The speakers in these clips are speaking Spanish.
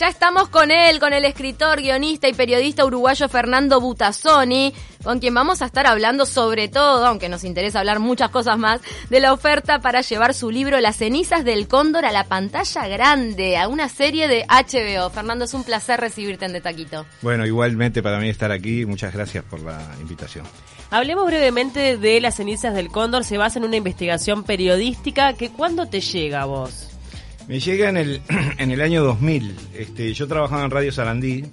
Ya estamos con él, con el escritor, guionista y periodista uruguayo Fernando Butazzoni, con quien vamos a estar hablando sobre todo, aunque nos interesa hablar muchas cosas más, de la oferta para llevar su libro Las cenizas del cóndor a la pantalla grande, a una serie de HBO. Fernando, es un placer recibirte en De Taquito. Bueno, igualmente para mí estar aquí, muchas gracias por la invitación. Hablemos brevemente de Las cenizas del cóndor, se basa en una investigación periodística que ¿cuándo te llega a vos? Me llega en el, en el año 2000. Este, yo trabajaba en Radio Sarandí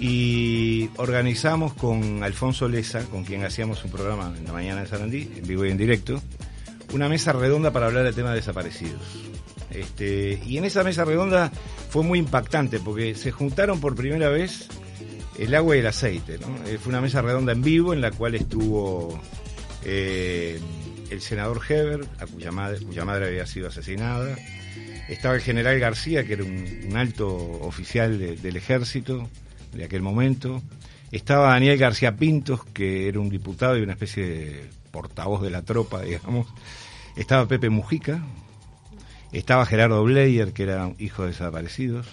y organizamos con Alfonso Leza, con quien hacíamos un programa en la mañana de Sarandí, en vivo y en directo, una mesa redonda para hablar del tema de desaparecidos. Este, y en esa mesa redonda fue muy impactante porque se juntaron por primera vez el agua y el aceite. Eh, fue una mesa redonda en vivo en la cual estuvo eh, el senador Heber, a cuya madre, había sido asesinada, estaba el general García, que era un, alto oficial del ejército de aquel momento. Estaba Daniel García Pintos, que era un diputado y una especie de portavoz de la tropa, digamos. Estaba Pepe Mujica. Estaba Gerardo Bleyer, que era hijo de desaparecidos.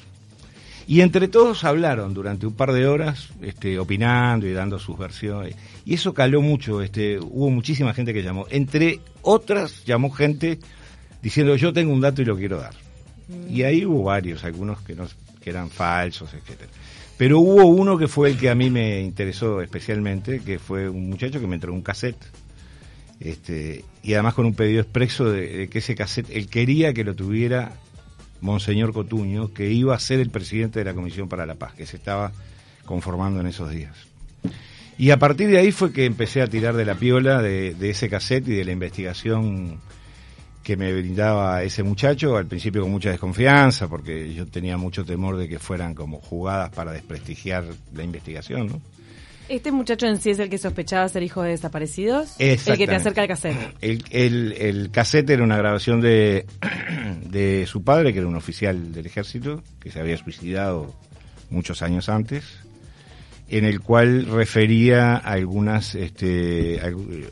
Y entre todos hablaron durante un par de horas, este, opinando y dando sus versiones. Y eso caló mucho, este, hubo muchísima gente que llamó. Entre otras, llamó gente diciendo yo tengo un dato y lo quiero dar. Y ahí hubo varios, algunos que, no, que eran falsos, etcétera. Pero hubo uno que fue el que a mí me interesó especialmente, que fue un muchacho que me entregó un cassette, este, y además con un pedido expreso de, que ese cassette, él quería que lo tuviera Monseñor Cotuño, que iba a ser el presidente de la Comisión para la Paz, que se estaba conformando en esos días. Y a partir de ahí fue que empecé a tirar de la piola de, ese cassette y de la investigación que me brindaba ese muchacho, al principio con mucha desconfianza, porque yo tenía mucho temor de que fueran como jugadas para desprestigiar la investigación, ¿no? ¿Este muchacho en sí es el que sospechaba ser hijo de desaparecidos? El que te acerca al cassette. El, el, el cassette era una grabación de, de su padre, que era un oficial del ejército, que se había suicidado muchos años antes, en el cual refería a algunas, este,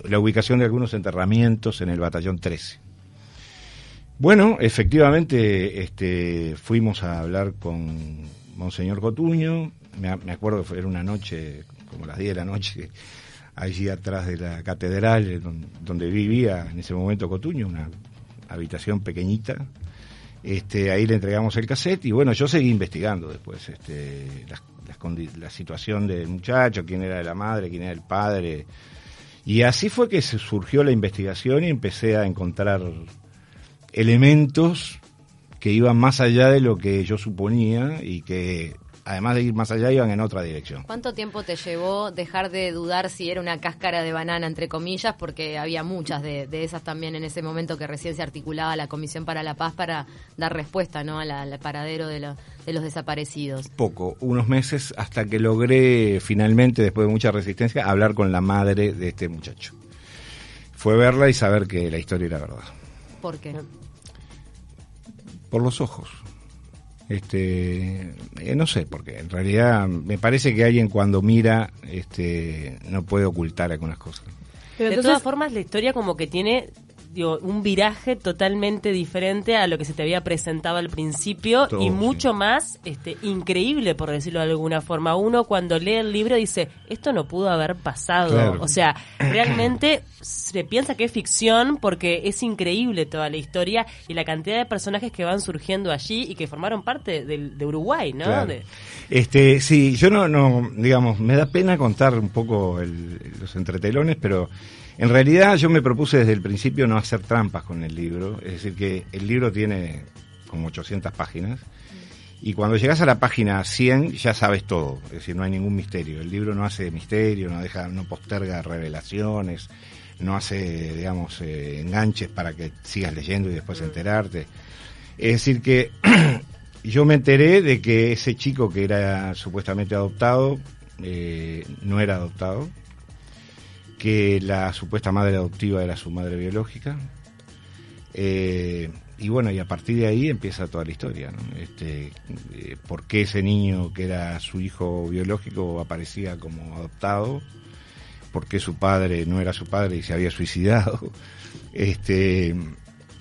la ubicación de algunos enterramientos en el batallón 13 bueno, efectivamente, este, fuimos a hablar con Monseñor Cotuño. Me, acuerdo que fue, una noche, como las 10 de la noche, allí atrás de la catedral, donde, vivía en ese momento Cotuño, una habitación pequeñita. Este, ahí le entregamos el cassette y bueno, yo seguí investigando después este, la situación del muchacho, quién era la madre, quién era el padre. Y así fue que surgió la investigación y empecé a encontrar elementos que iban más allá de lo que yo suponía y que además de ir más allá iban en otra dirección. ¿Cuánto tiempo te llevó dejar de dudar si era una cáscara de banana, entre comillas, porque había muchas de, esas también en ese momento que recién se articulaba la Comisión para la Paz para dar respuesta ¿no? al, paradero de, de los desaparecidos? Poco, unos meses hasta que logré finalmente, después de mucha resistencia, hablar con la madre de este muchacho. Fue verla y saber que la historia era verdad. ¿Por qué? Por los ojos. Este, eh, no sé, porque en realidad me parece que alguien cuando mira este, no puede ocultar algunas cosas. Pero de todas formas la historia como que tiene un viraje totalmente diferente a lo que se te había presentado al principio y mucho más este, increíble, por decirlo de alguna forma. Uno cuando lee el libro dice, esto no pudo haber pasado. O sea, realmente se piensa que es ficción porque es increíble toda la historia y la cantidad de personajes que van surgiendo allí y que formaron parte de, Uruguay, ¿no? Este, sí, yo no, no, digamos, me da pena contar un poco los entretelones, pero en realidad yo me propuse desde el principio no hacer trampas con el libro, es decir, que el libro tiene como 800 páginas y cuando llegas a la página 100 ya sabes todo, es decir, no hay ningún misterio. El libro no hace misterio, no deja, no posterga revelaciones, no hace, digamos, eh, enganches para que sigas leyendo y después enterarte. Es decir, que yo me enteré de que ese chico que era supuestamente adoptado eh, no era adoptado, que la supuesta madre adoptiva era su madre biológica. Eh, y bueno, y a partir de ahí empieza toda la historia, ¿no? Este, eh, ¿Por qué ese niño que era su hijo biológico aparecía como adoptado? ¿Por qué su padre no era su padre y se había suicidado? Este,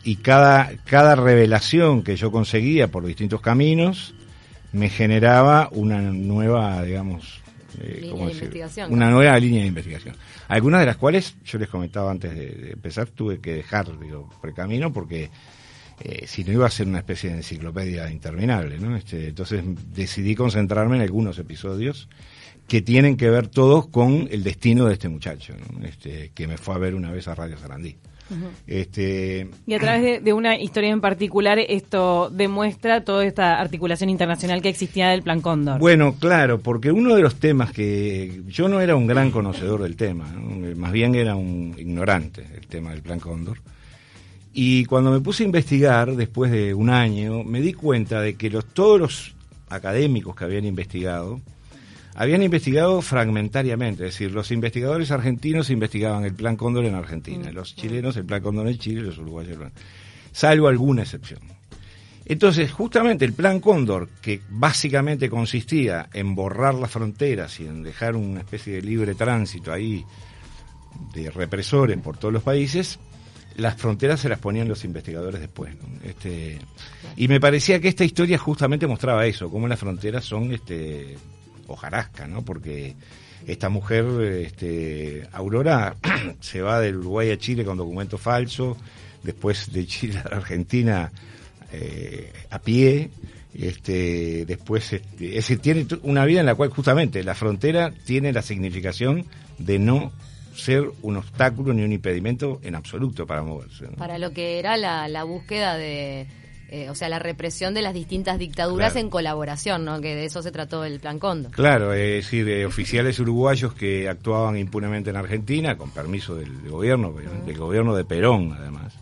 y cada, cada revelación que yo conseguía por distintos caminos me generaba una nueva, digamos, eh, investigación, una nueva línea de investigación. Algunas de las cuales yo les comentaba antes de, empezar, tuve que dejar, digo, por el camino porque eh, si no iba a ser una especie de enciclopedia interminable, ¿no? Este, entonces decidí concentrarme en algunos episodios que tienen que ver todos con el destino de este muchacho, este, que me fue a ver una vez a Radio Sarandí. Este... Y a través de, una historia en particular, esto demuestra toda esta articulación internacional que existía del Plan Cóndor. Bueno, claro, porque uno de los temas que yo no era un gran conocedor del tema, más bien era un ignorante del tema del Plan Cóndor. Y cuando me puse a investigar, después de un año, me di cuenta de que los, todos los académicos que habían investigado, habían investigado fragmentariamente, es decir, los investigadores argentinos investigaban el Plan Cóndor en Argentina, mm. los chilenos el Plan Cóndor en Chile, los uruguayos el plan, salvo alguna excepción. Entonces, justamente el Plan Cóndor, que básicamente consistía en borrar las fronteras y en dejar una especie de libre tránsito ahí de represores por todos los países, las fronteras se las ponían los investigadores después. Este, y me parecía que esta historia justamente mostraba eso, cómo las fronteras son este, hojarasca, ¿no? Porque esta mujer, este, Aurora, se va del Uruguay a Chile con documento falso, después de Chile a Argentina eh, a pie, este, después, este, es decir, tiene una vida en la cual justamente la frontera tiene la significación de no ser un obstáculo ni un impedimento en absoluto para moverse. Para lo que era la búsqueda de eh, o sea, la represión de las distintas dictaduras en colaboración, ¿no? Que de eso se trató el Plan Cóndor. Claro, es decir, de oficiales uruguayos que actuaban impunemente en Argentina, con permiso del, gobierno, del gobierno de Perón, además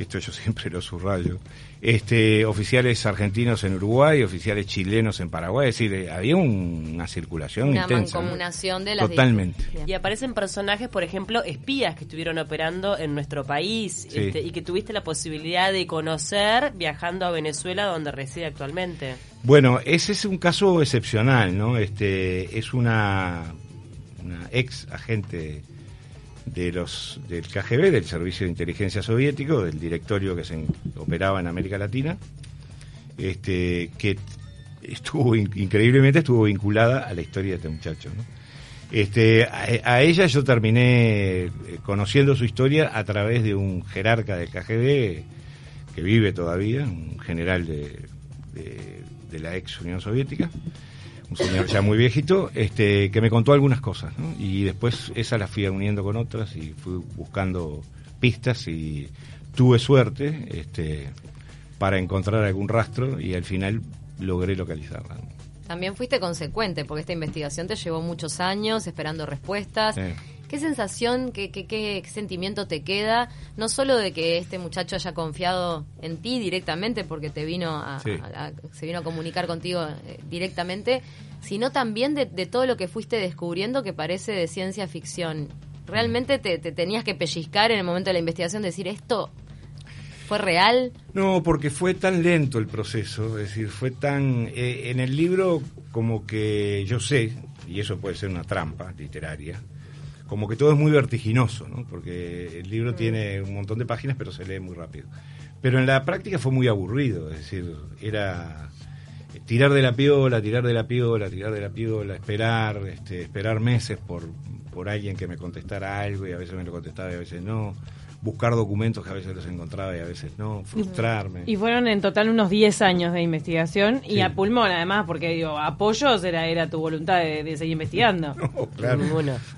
que esto yo siempre lo subrayo, este, oficiales argentinos en Uruguay, oficiales chilenos en Paraguay, es decir, eh, había una circulación una intensa. mancomunación de las Totalmente. Y aparecen personajes, por ejemplo, espías que estuvieron operando en nuestro país este, y que tuviste la posibilidad de conocer viajando a Venezuela, donde reside actualmente. Bueno, ese es un caso excepcional, ¿no? Este, es una, una ex agente de los del KGB, del Servicio de Inteligencia Soviético, del directorio que se operaba en América Latina, este, que estuvo increíblemente estuvo vinculada a la historia de este muchacho. Este, a, ella yo terminé eh, conociendo su historia a través de un jerarca del KGB que vive todavía, un general de, de la ex Unión Soviética, un señor ya muy viejito, este, que me contó algunas cosas, Y después esa las fui uniendo con otras y fui buscando pistas y tuve suerte, este, para encontrar algún rastro y al final logré localizarla. También fuiste consecuente, porque esta investigación te llevó muchos años esperando respuestas. ¿Qué sensación, qué, qué, sentimiento te queda? No solo de que este muchacho haya confiado en ti directamente, porque te vino a, se vino a comunicar contigo eh, directamente, sino también de, todo lo que fuiste descubriendo que parece de ciencia ficción. ¿Realmente te, tenías que pellizcar en el momento de la investigación, decir esto ¿Fue real? No, porque fue tan lento el proceso, es decir, fue tan... Eh, en el libro como que yo sé, y eso puede ser una trampa literaria, como que todo es muy vertiginoso, ¿no? Porque el libro tiene un montón de páginas, pero se lee muy rápido. Pero en la práctica fue muy aburrido, es decir, era tirar de la piola, tirar de la piola, tirar de la piola, esperar, este, esperar meses por, por alguien que me contestara algo y a veces me lo contestaba y a veces no buscar documentos que a veces los encontraba y a veces no, frustrarme. Y fueron en total unos 10 años de investigación y a pulmón además, porque digo, apoyos era, era tu voluntad de, seguir investigando. No, claro.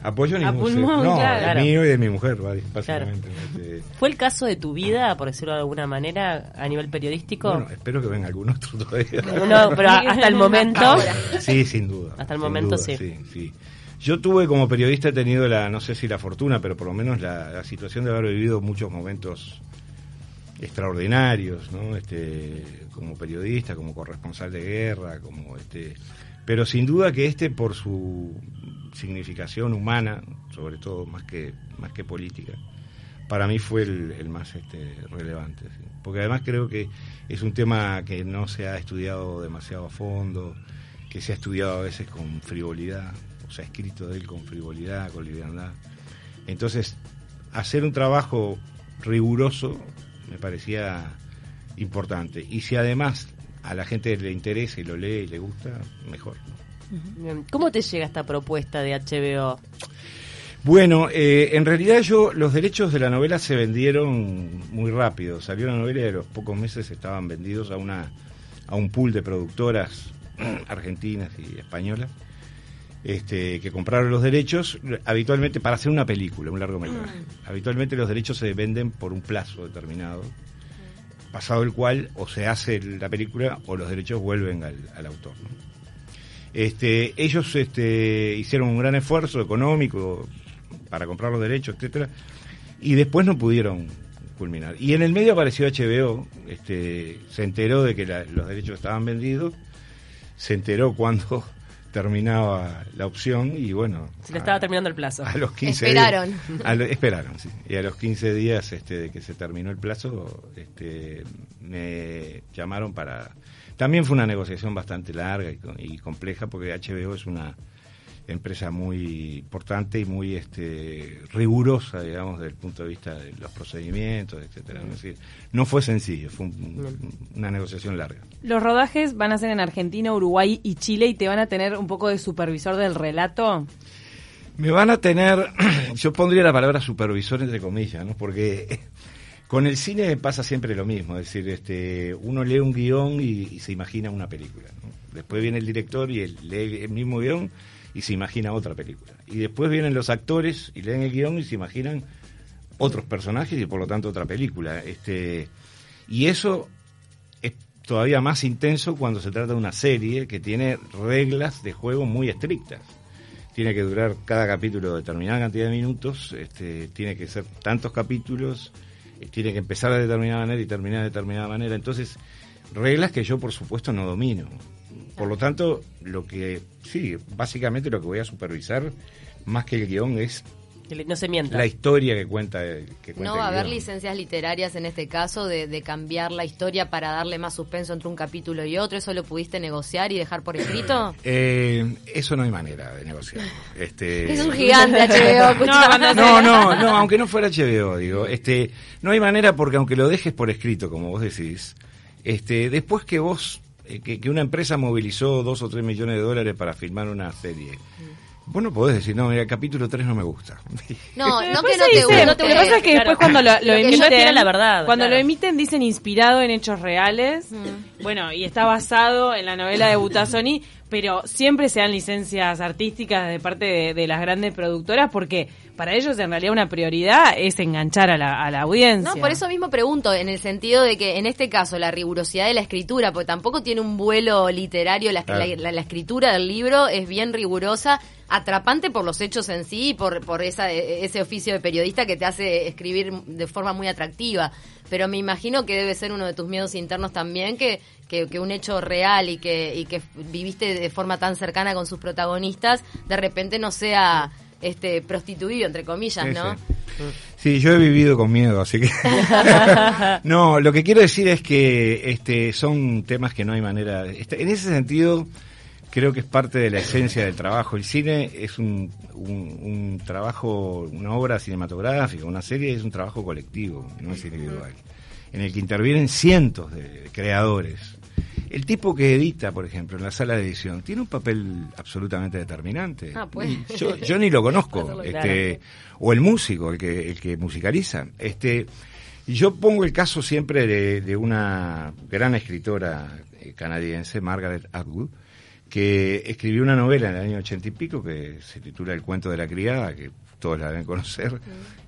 Apoyo ni A pulmón, no, claro. mío y de mi mujer, básicamente. Este, ¿Fue el caso de tu vida, por decirlo de alguna manera, a nivel periodístico? Bueno, espero que venga algún otro todavía. No, pero hasta el momento... Sí, sin duda. Hasta el momento sí. Sí, sí. Yo tuve como periodista, he tenido la, no sé si la fortuna, pero por lo menos la, situación de haber vivido muchos momentos extraordinarios, ¿no? Este, como periodista, como corresponsal de guerra, como este, pero sin duda que este por su significación humana, sobre todo más que más que política, para mí fue el, más este, relevante, porque además creo que es un tema que no se ha estudiado demasiado a fondo, que se ha estudiado a veces con frivolidad se ha escrito de él con frivolidad, con liviandad. Entonces, hacer un trabajo riguroso me parecía importante. Y si además a la gente le interesa y lo lee y le gusta, mejor. ¿Cómo te llega esta propuesta de HBO? Bueno, eh, en realidad yo los derechos de la novela se vendieron muy rápido. Salió la novela y a los pocos meses estaban vendidos a una a un pool de productoras argentinas y españolas este, que compraron los derechos habitualmente para hacer una película, un largometraje. Mm. Habitualmente los derechos se venden por un plazo determinado, pasado el cual o se hace la película o los derechos vuelven al, autor. Este, ellos este, hicieron un gran esfuerzo económico para comprar los derechos, etcétera, y después no pudieron culminar. Y en el medio apareció HBO, este, se enteró de que los derechos estaban vendidos, se enteró cuando terminaba la opción y bueno. Se le estaba terminando el plazo. A los 15 esperaron. Días, esperaron, sí. Y a los 15 días este, de que se terminó el plazo, este, me llamaron para. También fue una negociación bastante larga y compleja porque HBO es una empresa muy importante y muy este, rigurosa, digamos, desde el punto de vista de los procedimientos, etcétera. no fue sencillo, fue una negociación larga. Los rodajes van a ser en Argentina, Uruguay y Chile y te van a tener un poco de supervisor del relato. Me van a tener, yo pondría la palabra supervisor entre comillas, ¿no? Porque con el cine pasa siempre lo mismo, es decir, este, uno lee un guion y, se imagina una película. Después viene el director y él lee el mismo guion y se imagina otra película. Y después vienen los actores y leen el guion y se imaginan otros personajes y por lo tanto otra película. Este, y eso es todavía más intenso cuando se trata de una serie que tiene reglas de juego muy estrictas. Tiene que durar cada capítulo determinada cantidad de minutos, este, tiene que ser tantos capítulos, eh, tiene que empezar de determinada manera y terminar de determinada manera. Entonces, reglas que yo por supuesto no domino. Por lo tanto, lo que, sí, básicamente lo que voy a supervisar, más que el guion, es no se mienta. La historia que cuenta. Que no va a haber licencias literarias en este caso de, cambiar la historia para darle más suspenso entre un capítulo y otro. ¿Eso lo pudiste negociar y dejar por escrito? Eh, eso no hay manera de negociar. Este... Es un gigante HBO. no, no, no, aunque no fuera HBO, digo. este No hay manera porque aunque lo dejes por escrito, como vos decís, este después que vos eh, que, una empresa movilizó dos o tres millones de dólares para filmar una serie. Vos no podés decir, no, mira, el capítulo 3 no me gusta. No, no que no te guste. Lo que pasa es que después cuando lo, emiten, la verdad, cuando lo emiten dicen inspirado en hechos reales. Bueno, y está basado en la novela de Butazzoni, pero siempre se dan licencias artísticas de parte de, las grandes productoras porque para ellos en realidad una prioridad es enganchar a la, a la audiencia. No, por eso mismo pregunto, en el sentido de que en este caso la rigurosidad de la escritura, porque tampoco tiene un vuelo literario, la, la, escritura del libro es bien rigurosa, atrapante por los hechos en sí y por, por esa, ese oficio de periodista que te hace escribir de forma muy atractiva. Pero me imagino que debe ser uno de tus miedos internos también, que que, un hecho real y que, y que viviste de forma tan cercana con sus protagonistas, de repente no sea este prostituido, entre comillas, ¿no? Sí. yo he vivido con miedo, así que... no, lo que quiero decir es que este son temas que no hay manera... Este, en ese sentido, creo que es parte de la esencia del trabajo. El cine es un, un, trabajo, una obra cinematográfica, una serie es un trabajo colectivo, no es individual, en el que intervienen cientos de creadores el tipo que edita, por ejemplo, en la sala de edición, tiene un papel absolutamente determinante. Ah, pues. yo, ni lo conozco. este, O el músico, el que, el que musicaliza. Este, y yo pongo el caso siempre de, una gran escritora eh, canadiense, Margaret Atwood, que escribió una novela en el año ochenta y pico que se titula El cuento de la criada, que todos la deben conocer.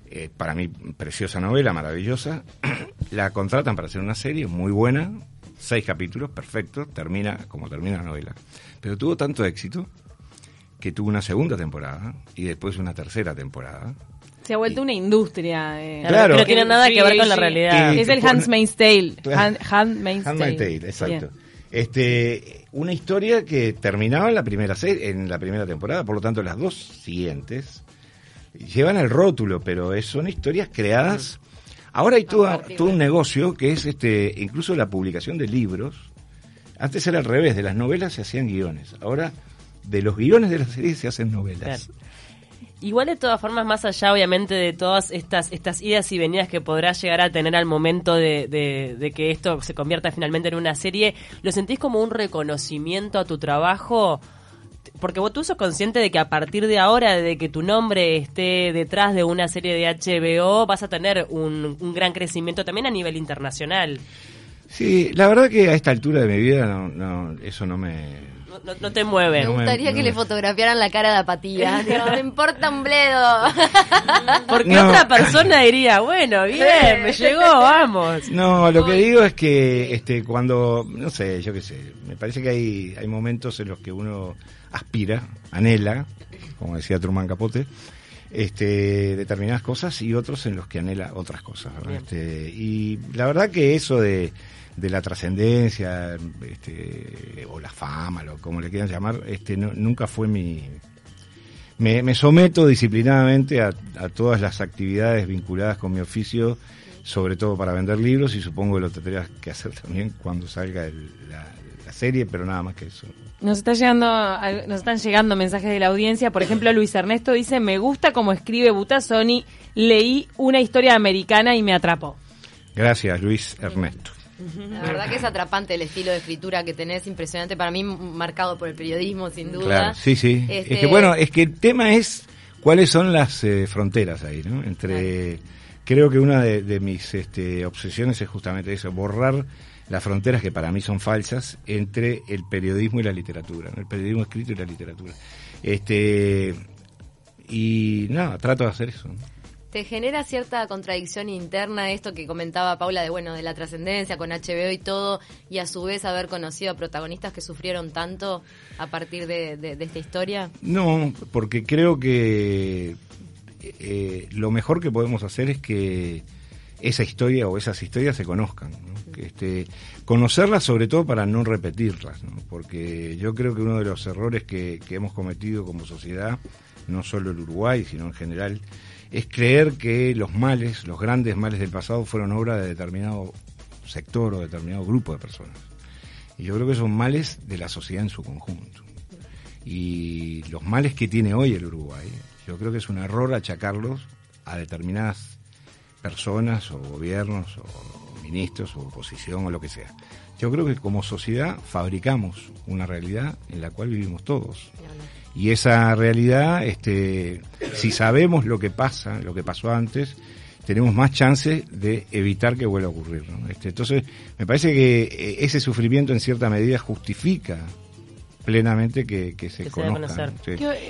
Eh, para mí, preciosa novela, maravillosa. la contratan para hacer una serie muy buena, seis capítulos, perfecto, termina como termina la novela. Pero tuvo tanto éxito que tuvo una segunda temporada y después una tercera temporada. Se ha vuelto una industria. Eh. Claro, no tiene nada que ver con la realidad. es el Handmaid's Tale. Handmaid's Tale. exacto. Este, una historia que terminaba en la primera en la primera temporada, por lo tanto las dos siguientes llevan el rótulo, pero son historias creadas Ahora hay todo, un negocio que es este, incluso la publicación de libros. Antes era al revés, de las novelas se hacían guiones. Ahora de los guiones de las series se hacen novelas. Igual de todas formas, más allá obviamente de todas estas, estas idas y venidas que podrás llegar a tener al momento de, de, que esto se convierta finalmente en una serie, ¿lo sentís como un reconocimiento a tu trabajo? Porque vos tú sos consciente de que a partir de ahora, de que tu nombre esté detrás de una serie de HBO, vas a tener un, un gran crecimiento también a nivel internacional. Sí, la verdad que a esta altura de mi vida no, no eso no me no, te mueve. Me gustaría que le fotografiaran la cara de apatía. no me importa un bledo. Porque otra persona diría, bueno, bien, me llegó, vamos. No, lo que digo es que este cuando, no sé, yo qué sé, me parece que hay, hay momentos en los que uno aspira, anhela, como decía Truman Capote, este, determinadas cosas y otros en los que anhela otras cosas. Este, y la verdad que eso de de la trascendencia este, o la fama, lo, como le quieran llamar, este, nunca fue mi... Me, someto disciplinadamente a, todas las actividades vinculadas con mi oficio, sobre todo para vender libros y supongo que lo tendrías que hacer también cuando salga la, serie, pero nada más que eso. Nos está llegando, nos están llegando mensajes de la audiencia. Por ejemplo, Luis Ernesto dice: Me gusta como escribe Butasoni. Leí una historia americana y me atrapó. Gracias, Luis Ernesto. La verdad que es atrapante el estilo de escritura que tenés, impresionante para mí, marcado por el periodismo, sin duda. sí, sí. Es que este, bueno, es que el tema es cuáles son las eh, fronteras ahí, ¿no? Entre, creo que una de, mis este, obsesiones es justamente eso, borrar las fronteras que para mí son falsas entre el periodismo y la literatura, el periodismo escrito y la literatura. Este y nada, trato de hacer eso. ¿Te genera cierta contradicción interna esto que comentaba Paula de bueno de la trascendencia con HBO y todo y a su vez haber conocido a protagonistas que sufrieron tanto a partir de, esta historia? No, porque creo que eh, lo mejor que podemos hacer es que esa historia o esas historias se conozcan, que este, conocerlas sobre todo para no repetirlas, porque yo creo que uno de los errores que, que hemos cometido como sociedad, no solo el Uruguay, sino en general, es creer que los males, los grandes males del pasado fueron obra de determinado sector o determinado grupo de personas. Y yo creo que son males de la sociedad en su conjunto. Y los males que tiene hoy el Uruguay, yo creo que es un error achacarlos a determinadas personas o gobiernos o ministros o oposición o lo que sea. Yo creo que como sociedad fabricamos una realidad en la cual vivimos todos y esa realidad, este, si sabemos lo que pasa, lo que pasó antes, tenemos más chance de evitar que vuelva a ocurrir. Este, entonces, me parece que eh, ese sufrimiento en cierta medida justifica plenamente que, se conozca.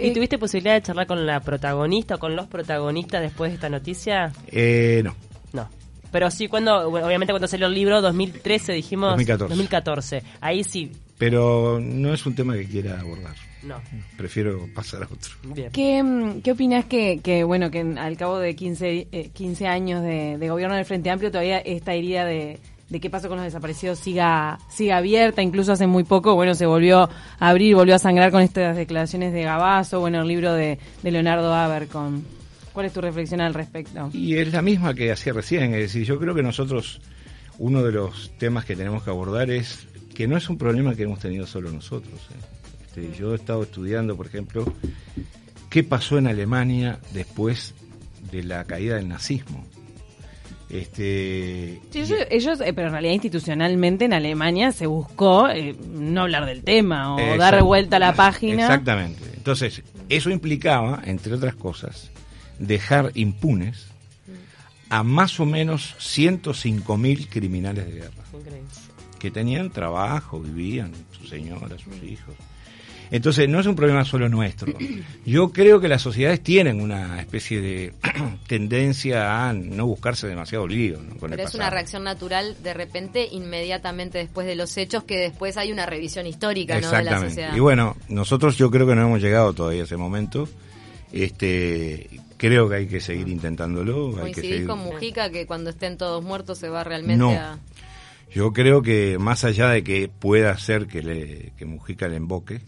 ¿Y tuviste posibilidad de charlar con la protagonista o con los protagonistas después de esta noticia? Eh, no. No. Pero sí, cuando, obviamente cuando salió el libro, 2013 dijimos... 2014. 2014. Ahí sí. Pero no es un tema que quiera abordar. No. Prefiero pasar a otro. ¿Qué, mm, ¿Qué opinas que, que, bueno, que al cabo de 15, 15 eh, años de, gobierno del Frente Amplio todavía esta herida de, de qué pasó con los desaparecidos siga, siga abierta? Incluso hace muy poco, bueno, se volvió a abrir, volvió a sangrar con estas declaraciones de Gabazo, bueno, el libro de, de Leonardo Abercon. ¿Cuál es tu reflexión al respecto? Y es la misma que hacía recién, es decir, yo creo que nosotros, uno de los temas que tenemos que abordar es que no es un problema que hemos tenido solo nosotros. ¿eh? Este, yo he estado estudiando, por ejemplo, qué pasó en Alemania después de la caída del nazismo. Este, ellos, eh, pero en realidad institucionalmente en Alemania se buscó eh, no hablar del tema o dar vuelta a la página. Exactamente. Entonces, eso implicaba, entre otras cosas, dejar impunes a más o menos 105.000 criminales de guerra. Que tenían trabajo, vivían, su señora, sus hijos. Entonces, no es un problema solo nuestro. Yo creo que las sociedades tienen una especie de tendencia a no buscarse demasiado lío. Pero es una reacción natural, de repente, inmediatamente después de los hechos, que después hay una revisión histórica ¿no? de la sociedad. Y bueno, nosotros yo creo que no hemos llegado todavía a ese momento. Este, creo que hay que seguir intentándolo. Hay que seguir... con Mujica que cuando estén todos muertos se va realmente a... Yo creo que más allá de que pueda ser que, le, que Mujica le emboque,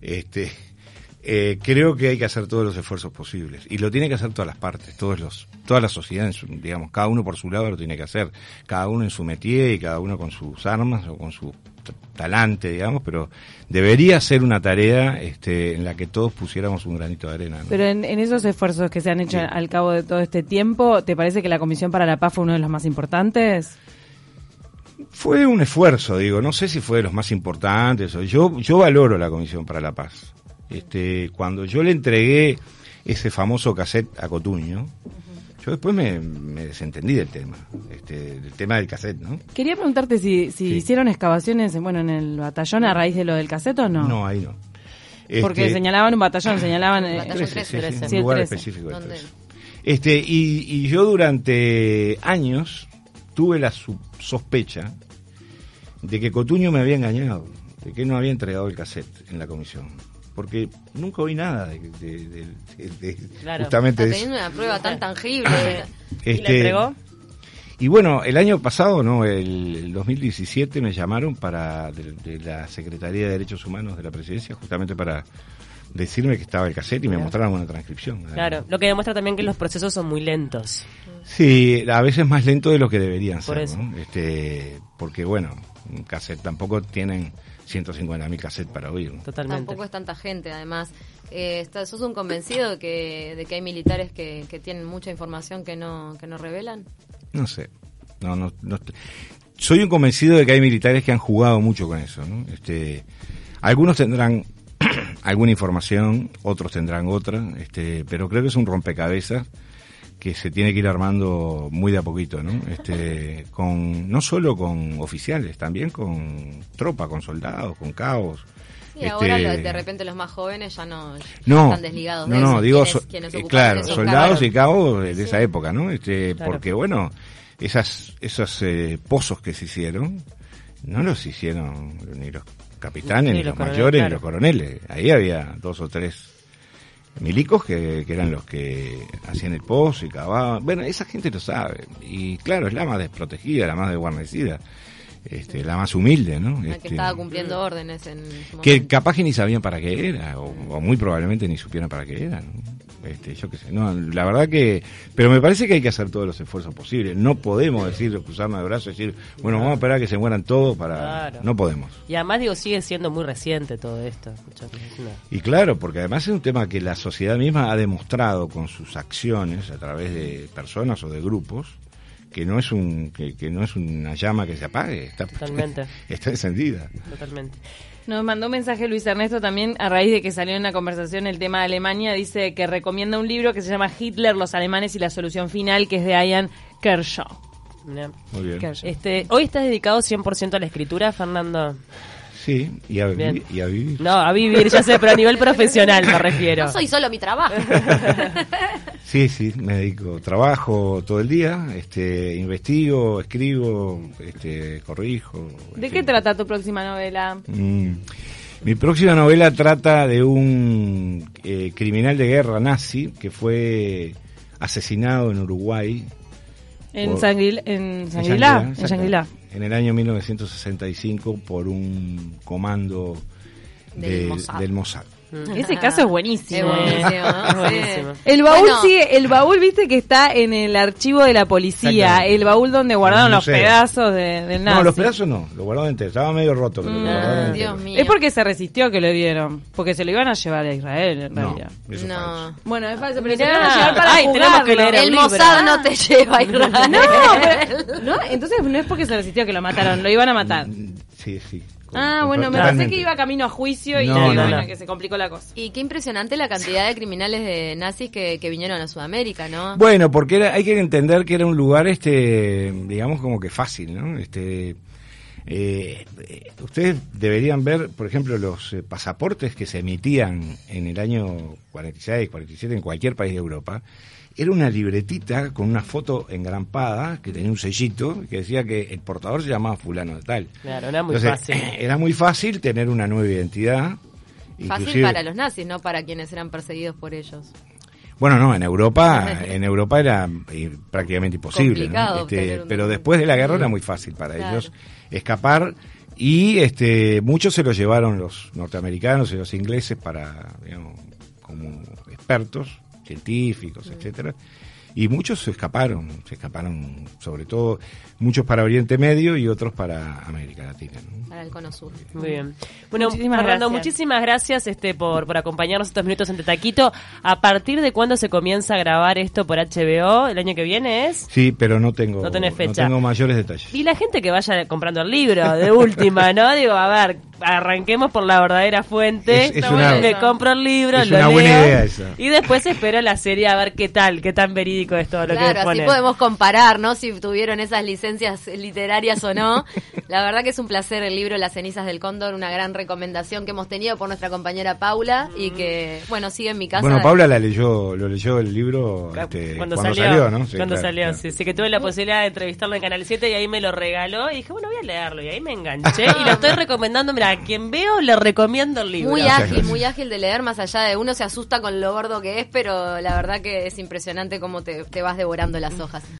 este, eh, creo que hay que hacer todos los esfuerzos posibles y lo tiene que hacer todas las partes, todos los, toda la sociedad, digamos, cada uno por su lado lo tiene que hacer, cada uno en su métier y cada uno con sus armas o con su talante, digamos, pero debería ser una tarea este, en la que todos pusiéramos un granito de arena. Pero en, esos esfuerzos que se han hecho al cabo de todo este tiempo, ¿te parece que la Comisión para la Paz fue uno de los más importantes? Fue un esfuerzo, digo, no sé si fue de los más importantes. Yo, yo valoro la Comisión para la Paz. Este, cuando yo le entregué ese famoso cassette a Cotuño, yo después me, desentendí del tema, este, del tema del cassette, ¿no? Quería preguntarte si, si hicieron excavaciones, bueno, en el batallón a raíz de lo del cassette o no. No, ahí no. Porque este, señalaban un batallón, señalaban... Eh, un lugar específico. Este, y, y yo durante años tuve la sospecha de que Cotuño me había engañado, de que no había entregado el cassette en la comisión porque nunca oí nada de, de, justamente Está teniendo una prueba tan tangible. ¿Y este, entregó? Y bueno, el año pasado, no, el, 2017 me llamaron para de, la Secretaría de Derechos Humanos de la Presidencia justamente para decirme que estaba el cassette y me mostraron una transcripción. Claro, lo que demuestra también que los procesos son muy lentos. Sí, a veces más lento de lo que deberían ser, Este, porque bueno, un cassette tampoco tienen 150.000 cassettes para oír. Totalmente. Tampoco es tanta gente, además. Eh, ¿Sos un convencido de que, de que hay militares que, que, tienen mucha información que no, que no revelan? No sé. No, no, Soy un convencido de que hay militares que han jugado mucho con eso. Este, algunos tendrán alguna información, otros tendrán otra, este, pero creo que es un rompecabezas que se tiene que ir armando muy de a poquito, ¿no? Este, con, no solo con oficiales, también con tropa, con soldados, con cabos. Y ahora este, de repente los más jóvenes ya no, están desligados no, No, digo, eh, claro, soldados y cabos de esa época, ¿no? Este, Porque bueno, esas, esos eh, pozos que se hicieron, no los hicieron ni los capitanes, ni, los, mayores, ni los coroneles. Ahí había dos o tres milicos que, eran los que hacían el pozo y cavaban. Bueno, esa gente lo sabe. Y claro, es la más desprotegida, la más desguarnecida. Este, la más humilde, ¿no? La que este, estaba cumpliendo órdenes en Que capaz que ni sabían para qué era, o, o muy probablemente ni supieran para qué era, ¿no? Este, yo qué sé, no, la verdad que, pero me parece que hay que hacer todos los esfuerzos posibles. No podemos decir, cruzarnos de brazos y decir, bueno, vamos a esperar a que se mueran todos para, no podemos. Y además digo, sigue siendo muy reciente todo esto. Y claro, porque además es un tema que la sociedad misma ha demostrado con sus acciones a través de personas o de grupos que no es un que, que no es una llama que se apague, está, Totalmente. está encendida. Totalmente. Nos mandó un mensaje Luis Ernesto también a raíz de que salió en la conversación el tema de Alemania. Dice que recomienda un libro que se llama Hitler, los alemanes y la solución final, que es de Ian Kershaw. Muy bien. Este, hoy estás dedicado 100% a la escritura, Fernando. Sí, y a, vivir, No, a vivir, ya sé, pero a nivel profesional me refiero. No soy solo mi trabajo. sí, sí, me dedico, trabajo todo el día, este, investigo, escribo, este, corrijo. ¿De qué trata tu próxima novela? Mm, mi próxima novela trata de un eh, criminal de guerra nazi que fue asesinado en Uruguay en, Sanguil, en Sanguilá. En, en el año 1965 por un comando del, Del Mossad. Ese caso es buenísimo. El baúl sigue, el baúl viste que está en el archivo de la policía, el baúl donde guardaron los pedazos de, del nazi. No, los pedazos no, lo guardaron entero, estaba medio roto. Mm, Dios mío. Es porque se resistió que lo dieron, porque se lo iban a llevar a Israel en realidad. no. Bueno, es falso, pero se lo iban a llevar para Ay, que leer el, Mossad no te lleva a Israel. No, no, entonces no es porque se resistió que lo mataron, lo iban a matar. Sí, sí. Ah, bueno, me pensé que iba camino a juicio y bueno, que se complicó la cosa. Y qué impresionante la cantidad de criminales de nazis que, vinieron a Sudamérica, ¿no? Bueno, porque hay que entender que era un lugar, este, digamos, como que fácil, ¿no? Este, eh, ustedes deberían ver, por ejemplo, los eh, pasaportes que se emitían en el año 46, 47 en cualquier país de Europa era una libretita con una foto engrampada que tenía un sellito que decía que el portador se llamaba fulano de tal. Claro, era muy fácil. Era muy fácil tener una nueva identidad. Fácil para los nazis, no para quienes eran perseguidos por ellos. Bueno, no, en Europa, en Europa era eh, prácticamente imposible. Este, pero después de la guerra era muy fácil para ellos escapar. Y este, muchos se los llevaron los norteamericanos y los ingleses para, digamos, como expertos científicos, etcétera. Y muchos se escaparon, se escaparon sobre todo muchos para Oriente Medio y otros para América Latina. Para el Cono Sur. Muy bien. Bueno, muchísimas gracias. muchísimas gracias este por, por acompañarnos estos minutos en Taquito. ¿A partir de cuándo se comienza a grabar esto por HBO? ¿El año que viene es? Sí, pero no tengo, no fecha. No tengo mayores detalles. Y la gente que vaya comprando el libro, de última, ¿no? Digo, a ver, arranquemos por la verdadera fuente. Es, me compro el libro, es una buena idea Y después espero la serie a ver qué tal, qué tan verídico es todo lo claro, que así podemos comparar, ¿no? Si tuvieron esas licencias literarias o no. La verdad que es un placer el libro Las cenizas del cóndor, una gran recomendación que hemos tenido por nuestra compañera Paula y que, bueno, sigue en mi casa. Bueno, Paula la leyó, lo leyó el libro este, cuando, salió, ¿no? cuando salió, sí, sí, que tuve la posibilidad de entrevistarlo en Canal 7 y ahí me lo regaló y dije, bueno, voy a leerlo y ahí me enganché y lo estoy recomendando, mira, a quien veo le recomiendo el libro. Muy ágil, muy ágil de leer, más allá de uno se asusta con lo gordo que es, pero la verdad que es impresionante cómo te, te vas devorando las hojas.